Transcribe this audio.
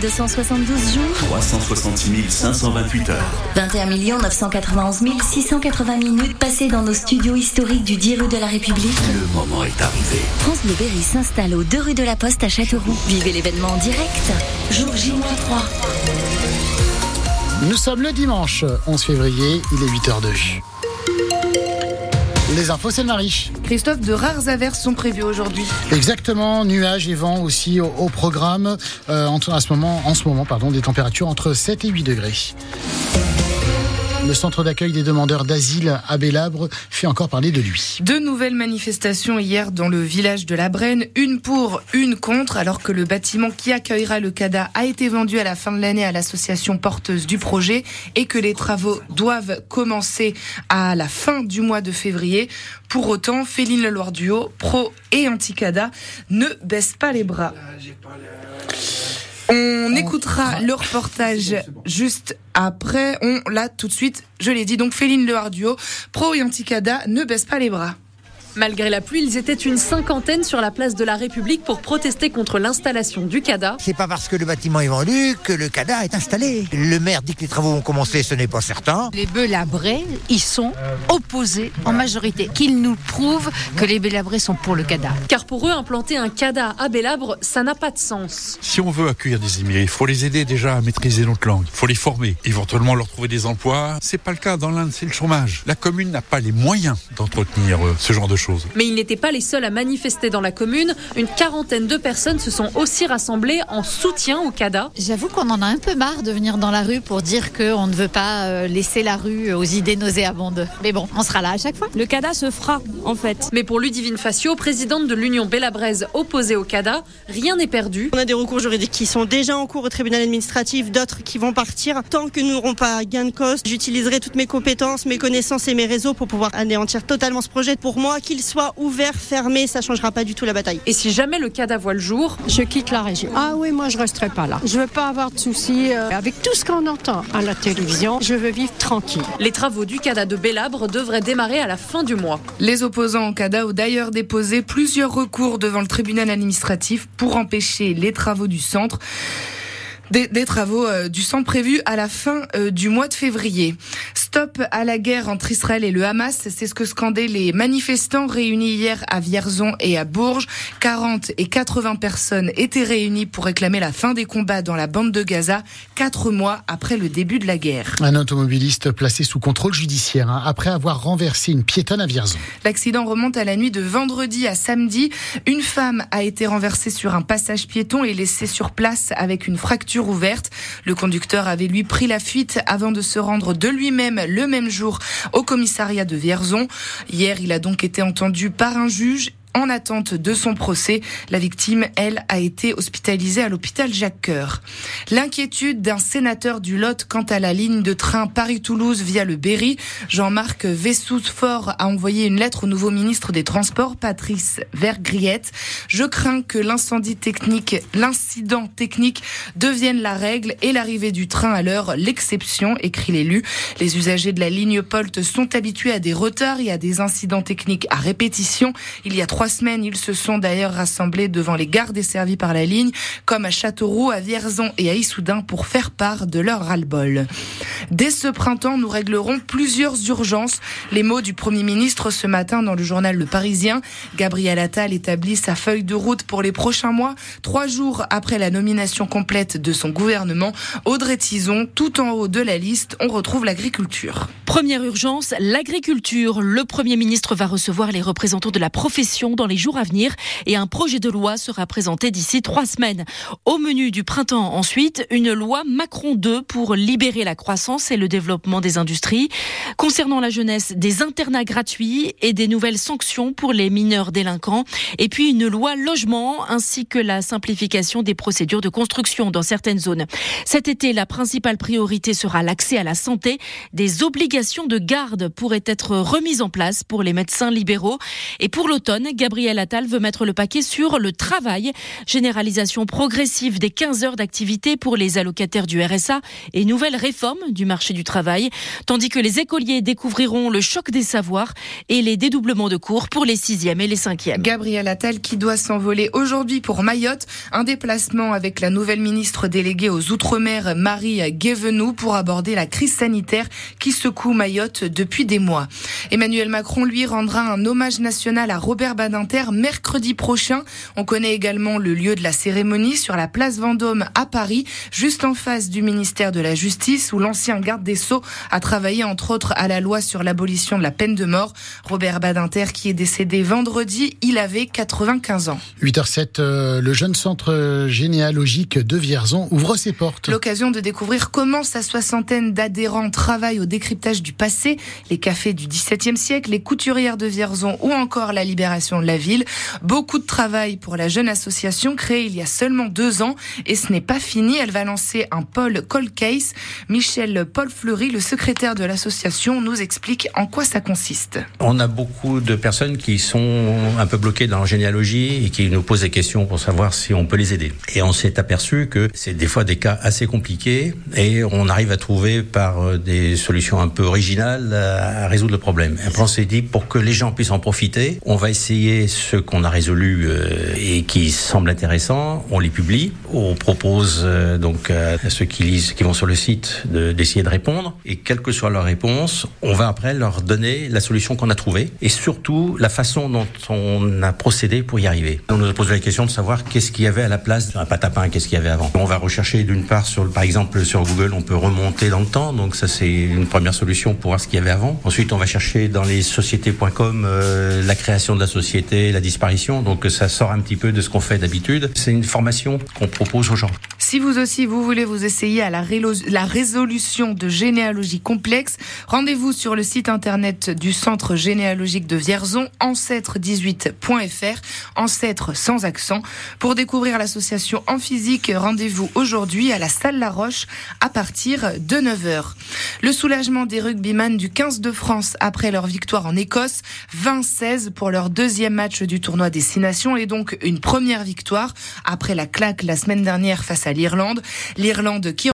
272 jours, 366 528 heures. 21 991 680 minutes passées dans nos studios historiques du 10 rue de la République. Le moment est arrivé. France Bleu Berry s'installe aux 2 rue de la Poste à Châteauroux. Vivez l'événement en direct. Jour J-3. Nous sommes le dimanche 11 février, il est 8h02. Les infos, c'est le Mariche. Christophe, de rares averses sont prévues aujourd'hui. Exactement, nuages et vents aussi au, au programme. Euh, en, à ce moment, en ce moment, pardon, des températures entre 7 et 8 degrés. Le centre d'accueil des demandeurs d'asile à Bélabre fait encore parler de lui. Deux nouvelles manifestations hier dans le village de la Brenne, une pour, une contre, alors que le bâtiment qui accueillera le CADA a été vendu à la fin de l'année à l'association porteuse du projet et que les travaux doivent commencer à la fin du mois de février. Pour autant, Féline Leloir Duo, pro et anti-CADA, ne baissent pas les bras. On écoutera le reportage juste après. On l'a tout de suite, je l'ai dit. Donc Féline Leharduo, pro et anti-CADA, ne baisse pas les bras. Malgré la pluie, ils étaient une cinquantaine sur la place de la République pour protester contre l'installation du CADA. C'est pas parce que le bâtiment est vendu que le CADA est installé. Le maire dit que les travaux vont commencer, ce n'est pas certain. Les Belabrés, ils sont opposés en majorité. Qu'ils nous prouvent que les Belabrés sont pour le CADA. Car pour eux, implanter un CADA à Bélabre, ça n'a pas de sens. Si on veut accueillir des immigrés, il faut les aider déjà à maîtriser notre langue. Il faut les former, éventuellement leur trouver des emplois. C'est pas le cas dans l'Inde, c'est le chômage. La commune n'a pas les moyens d'entretenir euh, ce genre de choses. Mais ils n'étaient pas les seuls à manifester dans la commune. Une quarantaine de personnes se sont aussi rassemblées en soutien au CADA. J'avoue qu'on en a un peu marre de venir dans la rue pour dire qu'on ne veut pas euh, laisser la rue aux idées nauséabondes. Mais bon, on sera là à chaque fois. Le CADA se fera, en fait. Mais pour Ludivine Facio, présidente de l'Union Bélabraise opposée au CADA, rien n'est perdu. On a des recours juridiques qui sont déjà en cours au tribunal administratif, d'autres qui vont partir. Tant que nous n'aurons pas gain de cause, j'utiliserai toutes mes compétences, mes connaissances et mes réseaux pour pouvoir anéantir totalement ce projet. Pour moi, qu'il soit ouvert, fermé, ça changera pas du tout la bataille. Et si jamais le CADA voit le jour, je quitte la région. Ah oui, moi je resterai pas là. Je veux pas avoir de soucis euh, avec tout ce qu'on entend à la télévision. Je veux vivre tranquille. Les travaux du CADA de Bélabre devraient démarrer à la fin du mois. Les opposants au CADA ont d'ailleurs déposé plusieurs recours devant le tribunal administratif pour empêcher les travaux du centre. Des, des, travaux euh, du centre prévus à la fin euh, du mois de février. Stop à la guerre entre Israël et le Hamas, c'est ce que scandaient les manifestants réunis hier à Vierzon et à Bourges. 40 et 80 personnes étaient réunies pour réclamer la fin des combats dans la bande de Gaza, quatre mois après le début de la guerre. Un automobiliste placé sous contrôle judiciaire hein, après avoir renversé une piétonne à Vierzon. L'accident remonte à la nuit de vendredi à samedi. Une femme a été renversée sur un passage piéton et laissée sur place avec une fracture ouverte. Le conducteur avait lui pris la fuite avant de se rendre de lui-même le même jour au commissariat de Vierzon. Hier, il a donc été entendu par un juge en attente de son procès. La victime, elle, a été hospitalisée à l'hôpital Jacques Coeur. L'inquiétude d'un sénateur du Lot quant à la ligne de train Paris-Toulouse via le Berry. Jean-Marc Vessous-Fort a envoyé une lettre au nouveau ministre des Transports, Patrice Vergriette. Je crains que l'incendie technique, l'incident technique devienne la règle et l'arrivée du train à l'heure l'exception, écrit l'élu. Les usagers de la ligne Polt sont habitués à des retards et à des incidents techniques à répétition. Il y a trois semaines, ils se sont d'ailleurs rassemblés devant les gares desservies par la ligne, comme à Châteauroux, à Vierzon et à Issoudun pour faire part de leur ras-le-bol. Dès ce printemps, nous réglerons plusieurs urgences. Les mots du Premier ministre ce matin dans le journal Le Parisien. Gabriel Attal établit sa feuille de route pour les prochains mois. Trois jours après la nomination complète de son gouvernement, Audrey Tison, tout en haut de la liste, on retrouve l'agriculture. Première urgence, l'agriculture. Le Premier ministre va recevoir les représentants de la profession dans les jours à venir et un projet de loi sera présenté d'ici trois semaines. Au menu du printemps ensuite, une loi Macron 2 pour libérer la croissance et le développement des industries. Concernant la jeunesse, des internats gratuits et des nouvelles sanctions pour les mineurs délinquants. Et puis une loi logement ainsi que la simplification des procédures de construction dans certaines zones. Cet été, la principale priorité sera l'accès à la santé. Des obligations de garde pourraient être remises en place pour les médecins libéraux. Et pour l'automne, Gabriel Attal veut mettre le paquet sur le travail. Généralisation progressive des 15 heures d'activité pour les allocataires du RSA et nouvelle réforme du marché du travail, tandis que les écoliers découvriront le choc des savoirs et les dédoublements de cours pour les sixièmes et les cinquièmes. Gabriel Attal qui doit s'envoler aujourd'hui pour Mayotte, un déplacement avec la nouvelle ministre déléguée aux Outre-mer, Marie Guévenoux, pour aborder la crise sanitaire qui secoue Mayotte depuis des mois. Emmanuel Macron, lui, rendra un hommage national à Robert Badinter mercredi prochain. On connaît également le lieu de la cérémonie sur la place Vendôme à Paris, juste en face du ministère de la Justice, où l'ancien garde des Sceaux a travaillé entre autres à la loi sur l'abolition de la peine de mort. Robert Badinter qui est décédé vendredi, il avait 95 ans. 8h07, euh, le jeune centre généalogique de Vierzon ouvre ses portes. L'occasion de découvrir comment sa soixantaine d'adhérents travaillent au décryptage du passé, les cafés du XVIIe siècle, les couturières de Vierzon ou encore la libération de la ville. Beaucoup de travail pour la jeune association créée il y a seulement deux ans et ce n'est pas fini. Elle va lancer un pôle Cold Case. Michel Paul Fleury, le secrétaire de l'association, nous explique en quoi ça consiste. On a beaucoup de personnes qui sont un peu bloquées dans leur généalogie et qui nous posent des questions pour savoir si on peut les aider. Et on s'est aperçu que c'est des fois des cas assez compliqués et on arrive à trouver par euh, des solutions un peu originales à résoudre le problème. Après on s'est dit pour que les gens puissent en profiter, on va essayer ce qu'on a résolu euh, et qui semble intéressant, on les publie, on propose euh, donc à ceux qui lisent, qui vont sur le site, d'essayer de, répondre et quelle que soit leur réponse, on va après leur donner la solution qu'on a trouvée et surtout la façon dont on a procédé pour y arriver. On nous a posé la question de savoir qu'est-ce qu'il y avait à la place d'un patapin, qu'est-ce qu'il y avait avant. On va rechercher d'une part par exemple, sur Google, on peut remonter dans le temps, donc ça c'est une première solution pour voir ce qu'il y avait avant. Ensuite, on va chercher dans les sociétés.com euh, la création de la société, la disparition, donc ça sort un petit peu de ce qu'on fait d'habitude. C'est une formation qu'on propose aux gens. Si vous aussi vous voulez vous essayer à la, résolution de généalogie complexe, rendez-vous sur le site internet du Centre généalogique de Vierzon, ancêtre18.fr, ancêtre sans accent. Pour découvrir l'association en physique, rendez-vous aujourd'hui à la salle La Roche à partir de 9h. Le soulagement des rugbyman du 15 de France après leur victoire en Écosse, 20-16 pour leur deuxième match du tournoi Destination et donc une première victoire après la claque la semaine dernière face à l'Irlande. L'Irlande qui